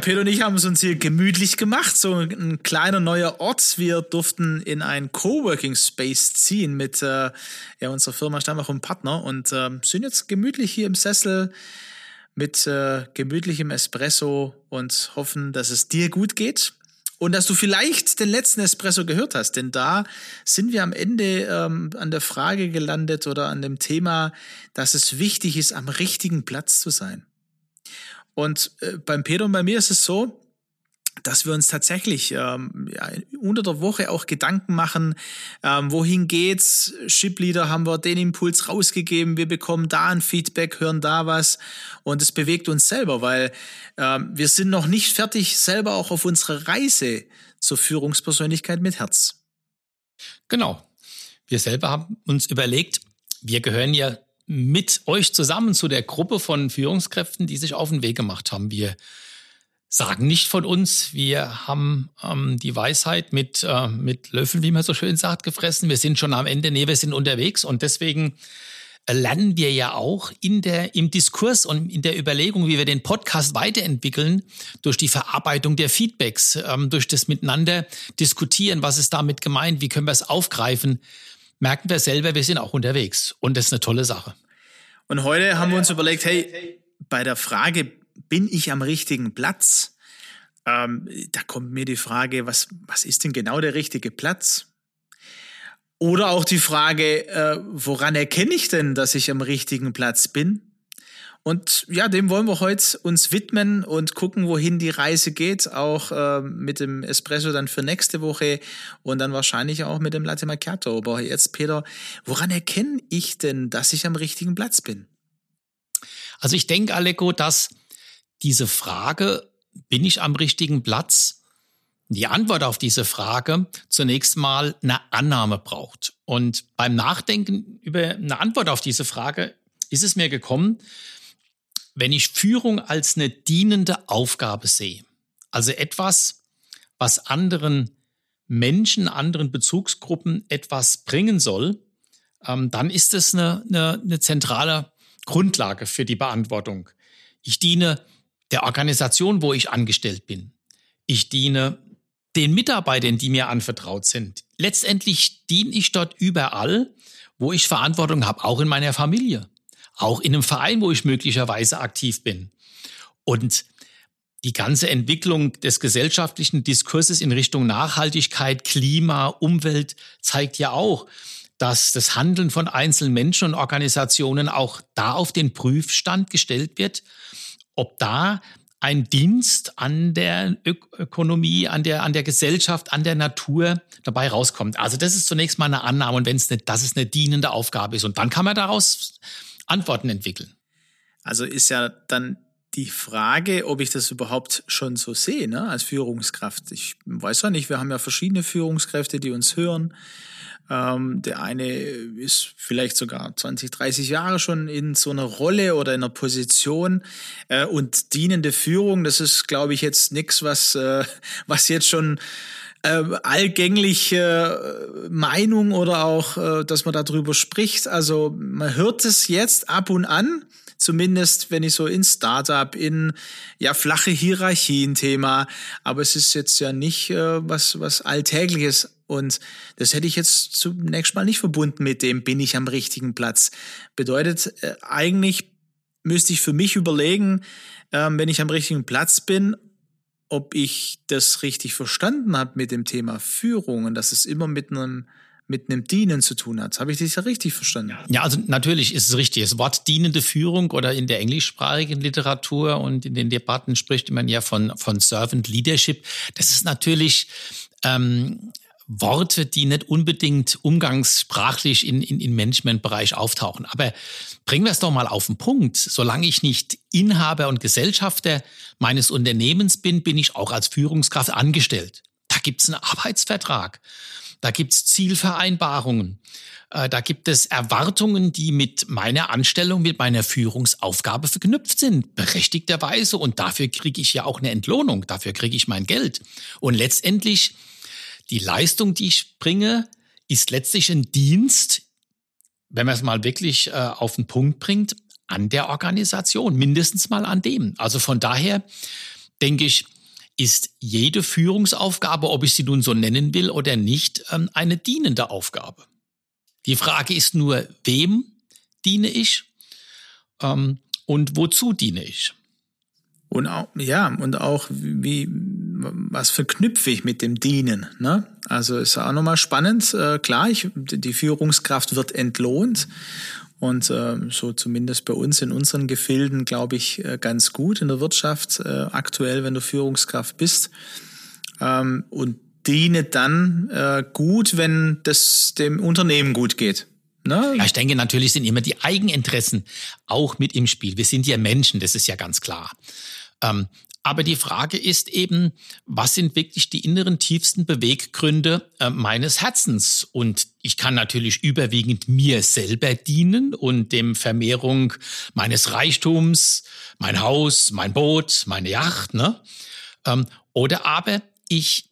Peter und ich haben es uns hier gemütlich gemacht, so ein kleiner neuer Ort. Wir durften in ein Coworking Space ziehen mit äh, ja, unserer Firma Stammach und Partner und äh, sind jetzt gemütlich hier im Sessel mit äh, gemütlichem Espresso und hoffen, dass es dir gut geht und dass du vielleicht den letzten Espresso gehört hast, denn da sind wir am Ende ähm, an der Frage gelandet oder an dem Thema, dass es wichtig ist, am richtigen Platz zu sein. Und äh, beim Peter und bei mir ist es so, dass wir uns tatsächlich ähm, ja, unter der Woche auch Gedanken machen, ähm, wohin geht's? Shipleader haben wir den Impuls rausgegeben, wir bekommen da ein Feedback, hören da was und es bewegt uns selber, weil ähm, wir sind noch nicht fertig selber auch auf unserer Reise zur Führungspersönlichkeit mit Herz. Genau. Wir selber haben uns überlegt, wir gehören ja mit euch zusammen zu der Gruppe von Führungskräften, die sich auf den Weg gemacht haben. Wir sagen nicht von uns, wir haben ähm, die Weisheit mit, äh, mit Löffeln, wie man so schön sagt, gefressen. Wir sind schon am Ende, nee, wir sind unterwegs. Und deswegen lernen wir ja auch in der, im Diskurs und in der Überlegung, wie wir den Podcast weiterentwickeln, durch die Verarbeitung der Feedbacks, ähm, durch das Miteinander diskutieren, was ist damit gemeint, wie können wir es aufgreifen, merken wir selber, wir sind auch unterwegs. Und das ist eine tolle Sache. Und heute haben wir uns überlegt, hey, bei der Frage, bin ich am richtigen Platz? Ähm, da kommt mir die Frage, was, was ist denn genau der richtige Platz? Oder auch die Frage, äh, woran erkenne ich denn, dass ich am richtigen Platz bin? Und ja, dem wollen wir heute uns widmen und gucken, wohin die Reise geht, auch äh, mit dem Espresso dann für nächste Woche und dann wahrscheinlich auch mit dem Latte Macchiato. Aber jetzt, Peter, woran erkenne ich denn, dass ich am richtigen Platz bin? Also ich denke, Aleko, dass diese Frage, bin ich am richtigen Platz, die Antwort auf diese Frage zunächst mal eine Annahme braucht. Und beim Nachdenken über eine Antwort auf diese Frage ist es mir gekommen, wenn ich Führung als eine dienende Aufgabe sehe, also etwas, was anderen Menschen, anderen Bezugsgruppen etwas bringen soll, ähm, dann ist es eine, eine, eine zentrale Grundlage für die Beantwortung. Ich diene der Organisation, wo ich angestellt bin. Ich diene den Mitarbeitern, die mir anvertraut sind. Letztendlich diene ich dort überall, wo ich Verantwortung habe, auch in meiner Familie auch in einem Verein, wo ich möglicherweise aktiv bin. Und die ganze Entwicklung des gesellschaftlichen Diskurses in Richtung Nachhaltigkeit, Klima, Umwelt zeigt ja auch, dass das Handeln von einzelnen Menschen und Organisationen auch da auf den Prüfstand gestellt wird, ob da ein Dienst an der Ökonomie, an der, an der Gesellschaft, an der Natur dabei rauskommt. Also das ist zunächst mal eine Annahme und wenn es nicht, dass es eine dienende Aufgabe ist. Und dann kann man daraus Antworten entwickeln. Also ist ja dann die Frage, ob ich das überhaupt schon so sehe, ne, als Führungskraft. Ich weiß ja nicht, wir haben ja verschiedene Führungskräfte, die uns hören. Ähm, der eine ist vielleicht sogar 20, 30 Jahre schon in so einer Rolle oder in einer Position äh, und dienende Führung, das ist, glaube ich, jetzt nichts, was, äh, was jetzt schon äh, allgängliche Meinung oder auch, äh, dass man darüber spricht. Also man hört es jetzt ab und an, zumindest wenn ich so in Startup, in ja flache Hierarchien Thema, aber es ist jetzt ja nicht äh, was was alltägliches und das hätte ich jetzt zunächst mal nicht verbunden mit dem bin ich am richtigen Platz. Bedeutet äh, eigentlich müsste ich für mich überlegen, ähm, wenn ich am richtigen Platz bin, ob ich das richtig verstanden habe mit dem Thema Führung und dass es immer mit einem mit einem Dienen zu tun hat. Habe ich dich ja richtig verstanden? Ja, also natürlich ist es richtig. Das Wort dienende Führung oder in der englischsprachigen Literatur und in den Debatten spricht man ja von, von Servant Leadership. Das ist natürlich ähm, Worte, die nicht unbedingt umgangssprachlich in, in, in Managementbereich auftauchen. Aber bringen wir es doch mal auf den Punkt. Solange ich nicht Inhaber und Gesellschafter meines Unternehmens bin, bin ich auch als Führungskraft angestellt. Da gibt es einen Arbeitsvertrag. Da gibt es Zielvereinbarungen. Äh, da gibt es Erwartungen, die mit meiner Anstellung, mit meiner Führungsaufgabe verknüpft sind, berechtigterweise. Und dafür kriege ich ja auch eine Entlohnung, dafür kriege ich mein Geld. Und letztendlich die Leistung, die ich bringe, ist letztlich ein Dienst, wenn man es mal wirklich äh, auf den Punkt bringt, an der Organisation, mindestens mal an dem. Also von daher denke ich, ist jede Führungsaufgabe, ob ich sie nun so nennen will oder nicht, ähm, eine dienende Aufgabe. Die Frage ist nur, wem diene ich ähm, und wozu diene ich? Und auch, ja, und auch wie, was verknüpfe ich mit dem Dienen? Ne? Also ist auch nochmal spannend. Äh, klar, ich, die Führungskraft wird entlohnt. Und äh, so zumindest bei uns in unseren Gefilden, glaube ich, äh, ganz gut in der Wirtschaft, äh, aktuell, wenn du Führungskraft bist. Ähm, und diene dann äh, gut, wenn das dem Unternehmen gut geht. Ne? Ja, ich denke, natürlich sind immer die Eigeninteressen auch mit im Spiel. Wir sind ja Menschen, das ist ja ganz klar. Ähm, aber die Frage ist eben, was sind wirklich die inneren tiefsten Beweggründe äh, meines Herzens? Und ich kann natürlich überwiegend mir selber dienen und dem Vermehrung meines Reichtums, mein Haus, mein Boot, meine Yacht, ne? Ähm, oder aber ich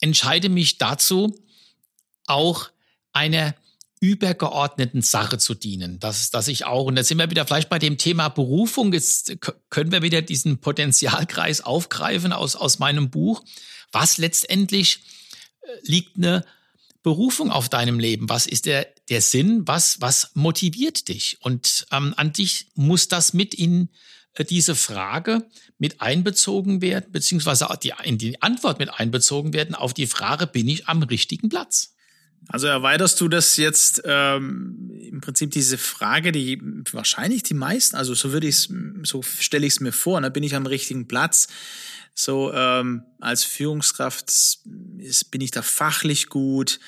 entscheide mich dazu, auch einer übergeordneten Sache zu dienen. Dass, dass ich auch, und da sind wir wieder vielleicht bei dem Thema Berufung, jetzt können wir wieder diesen Potenzialkreis aufgreifen aus, aus meinem Buch. Was letztendlich äh, liegt eine Berufung auf deinem Leben? Was ist der, der Sinn? Was, was motiviert dich? Und ähm, an dich muss das mit in äh, diese Frage mit einbezogen werden, beziehungsweise die, in die Antwort mit einbezogen werden auf die Frage, bin ich am richtigen Platz? Also erweiterst du das jetzt ähm, im Prinzip diese Frage, die wahrscheinlich die meisten, also so würde ich es, so stelle ich es mir vor, da ne, bin ich am richtigen Platz. So ähm, als Führungskraft ist, bin ich da fachlich gut,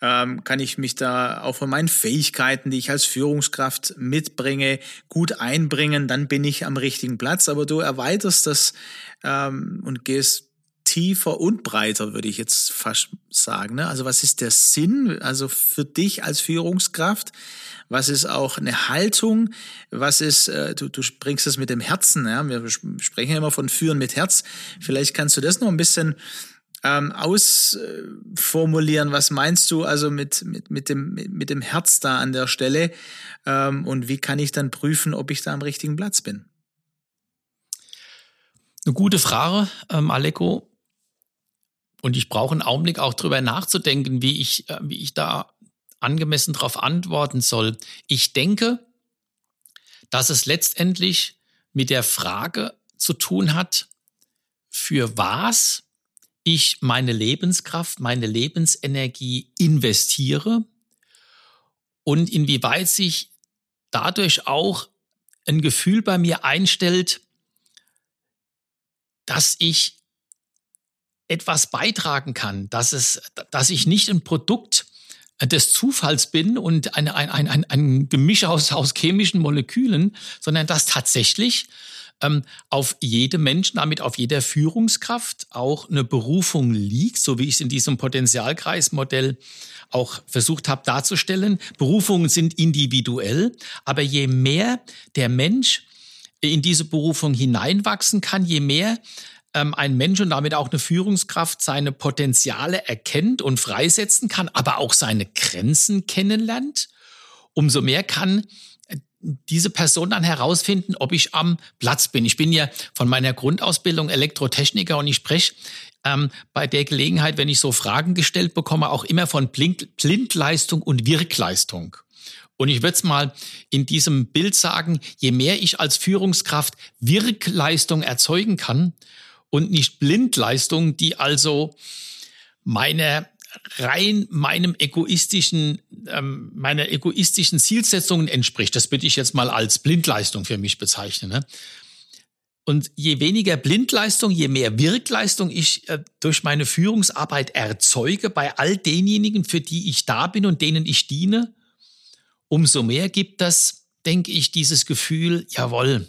ähm, kann ich mich da auch von meinen Fähigkeiten, die ich als Führungskraft mitbringe, gut einbringen, dann bin ich am richtigen Platz. Aber du erweiterst das ähm, und gehst tiefer und breiter, würde ich jetzt fast sagen. Ne? Also was ist der Sinn, also für dich als Führungskraft? Was ist auch eine Haltung? Was ist, äh, du, du bringst es mit dem Herzen, ja? wir sprechen immer von Führen mit Herz. Vielleicht kannst du das noch ein bisschen ähm, ausformulieren. Was meinst du also mit, mit, mit, dem, mit dem Herz da an der Stelle? Ähm, und wie kann ich dann prüfen, ob ich da am richtigen Platz bin? Eine gute Frage, ähm, Aleko. Und ich brauche einen Augenblick auch drüber nachzudenken, wie ich, äh, wie ich da angemessen darauf antworten soll. Ich denke, dass es letztendlich mit der Frage zu tun hat, für was ich meine Lebenskraft, meine Lebensenergie investiere und inwieweit sich dadurch auch ein Gefühl bei mir einstellt, dass ich etwas beitragen kann, dass es, dass ich nicht ein Produkt des Zufalls bin und ein, ein, ein, ein Gemisch aus, aus chemischen Molekülen, sondern dass tatsächlich ähm, auf jedem Menschen, damit auf jeder Führungskraft auch eine Berufung liegt, so wie ich es in diesem Potenzialkreismodell auch versucht habe darzustellen. Berufungen sind individuell, aber je mehr der Mensch in diese Berufung hineinwachsen kann, je mehr ähm, ein Mensch und damit auch eine Führungskraft seine Potenziale erkennt und freisetzen kann, aber auch seine Grenzen kennenlernt, umso mehr kann äh, diese Person dann herausfinden, ob ich am Platz bin. Ich bin ja von meiner Grundausbildung Elektrotechniker und ich spreche ähm, bei der Gelegenheit, wenn ich so Fragen gestellt bekomme, auch immer von Blind Blindleistung und Wirkleistung. Und ich würde es mal in diesem Bild sagen, je mehr ich als Führungskraft Wirkleistung erzeugen kann, und nicht Blindleistung, die also meine rein meinem egoistischen, ähm, meiner egoistischen Zielsetzungen entspricht. Das würde ich jetzt mal als Blindleistung für mich bezeichnen. Ne? Und je weniger Blindleistung, je mehr Wirkleistung ich äh, durch meine Führungsarbeit erzeuge bei all denjenigen, für die ich da bin und denen ich diene, umso mehr gibt das, denke ich, dieses Gefühl, jawohl,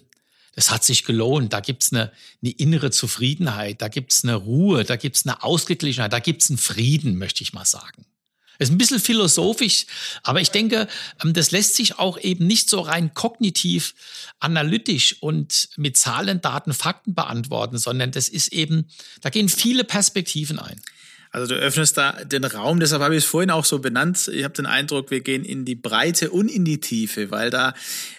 das hat sich gelohnt. Da gibt's eine, eine innere Zufriedenheit, da gibt's eine Ruhe, da gibt's eine Ausgeglichenheit, da gibt's einen Frieden, möchte ich mal sagen. Ist ein bisschen philosophisch, aber ich denke, ähm, das lässt sich auch eben nicht so rein kognitiv, analytisch und mit Zahlen, Daten, Fakten beantworten, sondern das ist eben, da gehen viele Perspektiven ein. Also du öffnest da den Raum, deshalb habe ich es vorhin auch so benannt. Ich habe den Eindruck, wir gehen in die Breite und in die Tiefe, weil da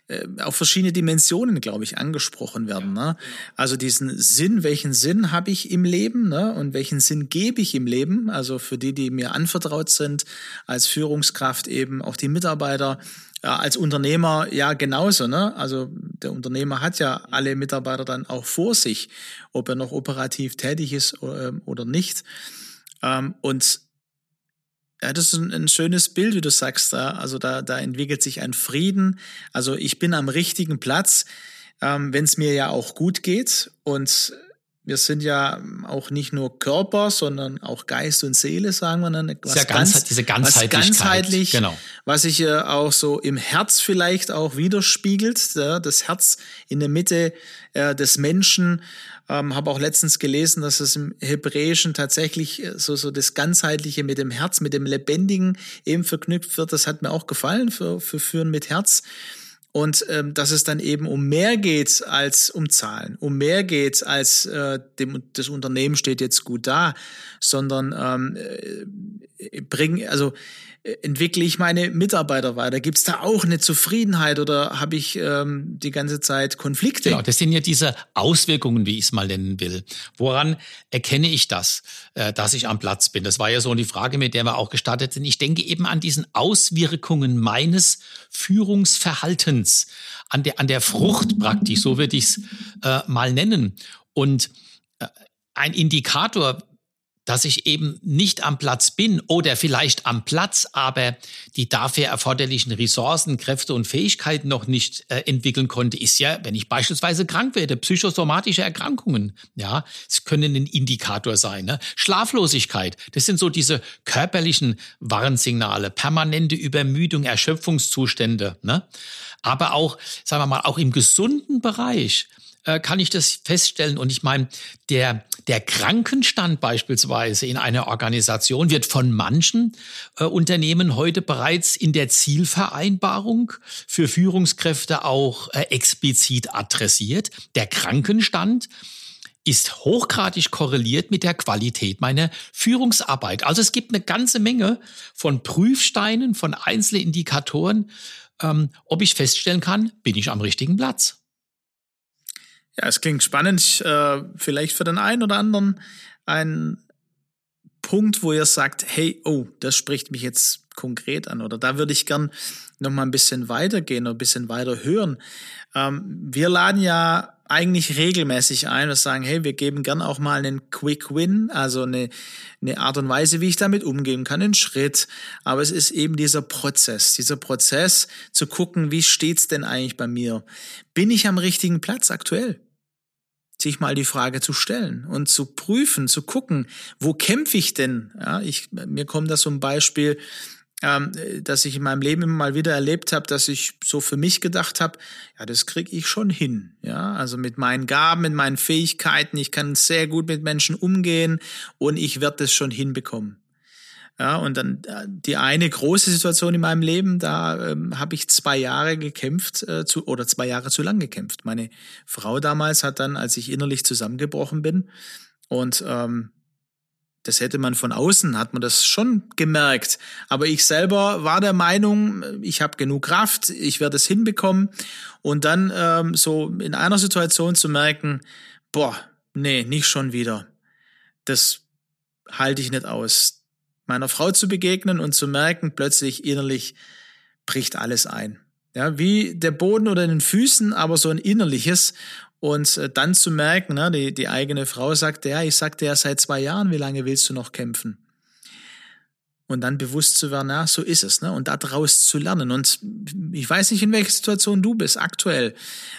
äh, auch verschiedene Dimensionen, glaube ich, angesprochen werden. Ne? Also diesen Sinn, welchen Sinn habe ich im Leben ne? und welchen Sinn gebe ich im Leben? Also für die, die mir anvertraut sind, als Führungskraft eben auch die Mitarbeiter. Ja, als Unternehmer ja genauso, ne? Also der Unternehmer hat ja alle Mitarbeiter dann auch vor sich, ob er noch operativ tätig ist äh, oder nicht. Ähm, und ja, das ist ein, ein, schönes Bild, wie du sagst. Da. Also da, da entwickelt sich ein Frieden. Also ich bin am richtigen Platz, ähm, wenn es mir ja auch gut geht. Und wir sind ja auch nicht nur Körper, sondern auch Geist und Seele, sagen wir dann. Was ja ganz, ganz, diese Ganzheitlichkeit. Was ganzheitlich, genau. was sich äh, auch so im Herz vielleicht auch widerspiegelt. Ja, das Herz in der Mitte äh, des Menschen. Ähm, Habe auch letztens gelesen, dass es im Hebräischen tatsächlich äh, so, so das Ganzheitliche mit dem Herz, mit dem Lebendigen eben verknüpft wird. Das hat mir auch gefallen für, für Führen mit Herz. Und ähm, dass es dann eben um mehr geht als um Zahlen, um mehr geht als äh, dem, das Unternehmen steht jetzt gut da, sondern ähm, äh, bring, also entwickle ich meine Mitarbeiter weiter? Gibt es da auch eine Zufriedenheit oder habe ich ähm, die ganze Zeit Konflikte? Genau, das sind ja diese Auswirkungen, wie ich es mal nennen will. Woran erkenne ich das, äh, dass ich am Platz bin? Das war ja so die Frage, mit der wir auch gestartet sind. Ich denke eben an diesen Auswirkungen meines Führungsverhaltens, an der, an der Frucht praktisch, so würde ich es äh, mal nennen. Und äh, ein Indikator, dass ich eben nicht am Platz bin oder vielleicht am Platz, aber die dafür erforderlichen Ressourcen, Kräfte und Fähigkeiten noch nicht äh, entwickeln konnte, ist ja, wenn ich beispielsweise krank werde, psychosomatische Erkrankungen. Ja, es können ein Indikator sein. Ne? Schlaflosigkeit, das sind so diese körperlichen Warnsignale, permanente Übermüdung, Erschöpfungszustände. Ne? Aber auch, sagen wir mal, auch im gesunden Bereich äh, kann ich das feststellen. Und ich meine, der, der Krankenstand beispielsweise in einer Organisation wird von manchen äh, Unternehmen heute bereits in der Zielvereinbarung für Führungskräfte auch äh, explizit adressiert. Der Krankenstand ist hochgradig korreliert mit der Qualität meiner Führungsarbeit. Also es gibt eine ganze Menge von Prüfsteinen, von einzelnen Indikatoren, ähm, ob ich feststellen kann, bin ich am richtigen Platz. Ja, es klingt spannend. Äh, vielleicht für den einen oder anderen ein Punkt, wo ihr sagt, hey, oh, das spricht mich jetzt konkret an oder da würde ich gern noch mal ein bisschen weitergehen oder ein bisschen weiter hören. Ähm, wir laden ja eigentlich regelmäßig ein und sagen, hey, wir geben gern auch mal einen Quick Win, also eine, eine Art und Weise, wie ich damit umgehen kann, einen Schritt. Aber es ist eben dieser Prozess, dieser Prozess zu gucken, wie steht's denn eigentlich bei mir? Bin ich am richtigen Platz aktuell? Sich mal die Frage zu stellen und zu prüfen, zu gucken, wo kämpfe ich denn? Ja, ich, mir kommt das zum Beispiel, ähm, dass ich in meinem Leben immer mal wieder erlebt habe, dass ich so für mich gedacht habe, ja, das kriege ich schon hin. Ja, also mit meinen Gaben, mit meinen Fähigkeiten, ich kann sehr gut mit Menschen umgehen und ich werde das schon hinbekommen. Ja, und dann äh, die eine große Situation in meinem Leben, da ähm, habe ich zwei Jahre gekämpft äh, zu, oder zwei Jahre zu lang gekämpft. Meine Frau damals hat dann, als ich innerlich zusammengebrochen bin, und ähm, das hätte man von außen, hat man das schon gemerkt. Aber ich selber war der Meinung, ich habe genug Kraft, ich werde es hinbekommen. Und dann ähm, so in einer Situation zu merken, boah, nee, nicht schon wieder. Das halte ich nicht aus meiner Frau zu begegnen und zu merken, plötzlich innerlich bricht alles ein. Ja, wie der Boden oder den Füßen, aber so ein innerliches. Und äh, dann zu merken, ne, die, die eigene Frau sagte, ja, ich sagte ja seit zwei Jahren, wie lange willst du noch kämpfen? und dann bewusst zu werden, na, so ist es, ne? Und daraus zu lernen. Und ich weiß nicht, in welcher Situation du bist aktuell,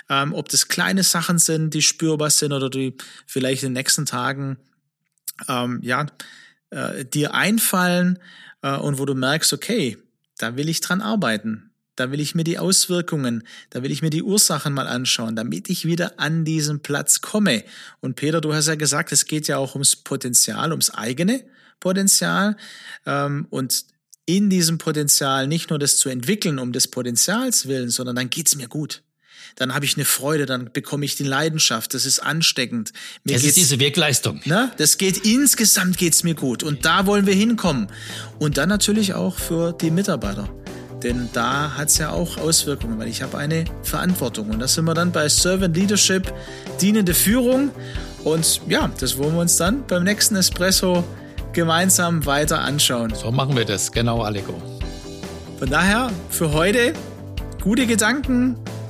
ähm, ob das kleine Sachen sind, die spürbar sind oder die vielleicht in den nächsten Tagen ähm, ja äh, dir einfallen äh, und wo du merkst, okay, da will ich dran arbeiten. Da will ich mir die Auswirkungen, da will ich mir die Ursachen mal anschauen, damit ich wieder an diesen Platz komme. Und Peter, du hast ja gesagt, es geht ja auch ums Potenzial, ums eigene Potenzial. Ähm, und in diesem Potenzial nicht nur das zu entwickeln, um des Potenzials willen, sondern dann geht's mir gut. Dann habe ich eine Freude, dann bekomme ich die Leidenschaft, das ist ansteckend. Mir das ist diese Wirkleistung. Ne? Das geht insgesamt geht's mir gut und da wollen wir hinkommen. Und dann natürlich auch für die Mitarbeiter. Denn da hat's ja auch Auswirkungen, weil ich habe eine Verantwortung. Und da sind wir dann bei Servant Leadership, dienende Führung. Und ja, das wollen wir uns dann beim nächsten Espresso gemeinsam weiter anschauen. So machen wir das, genau, Aleko. Von daher für heute gute Gedanken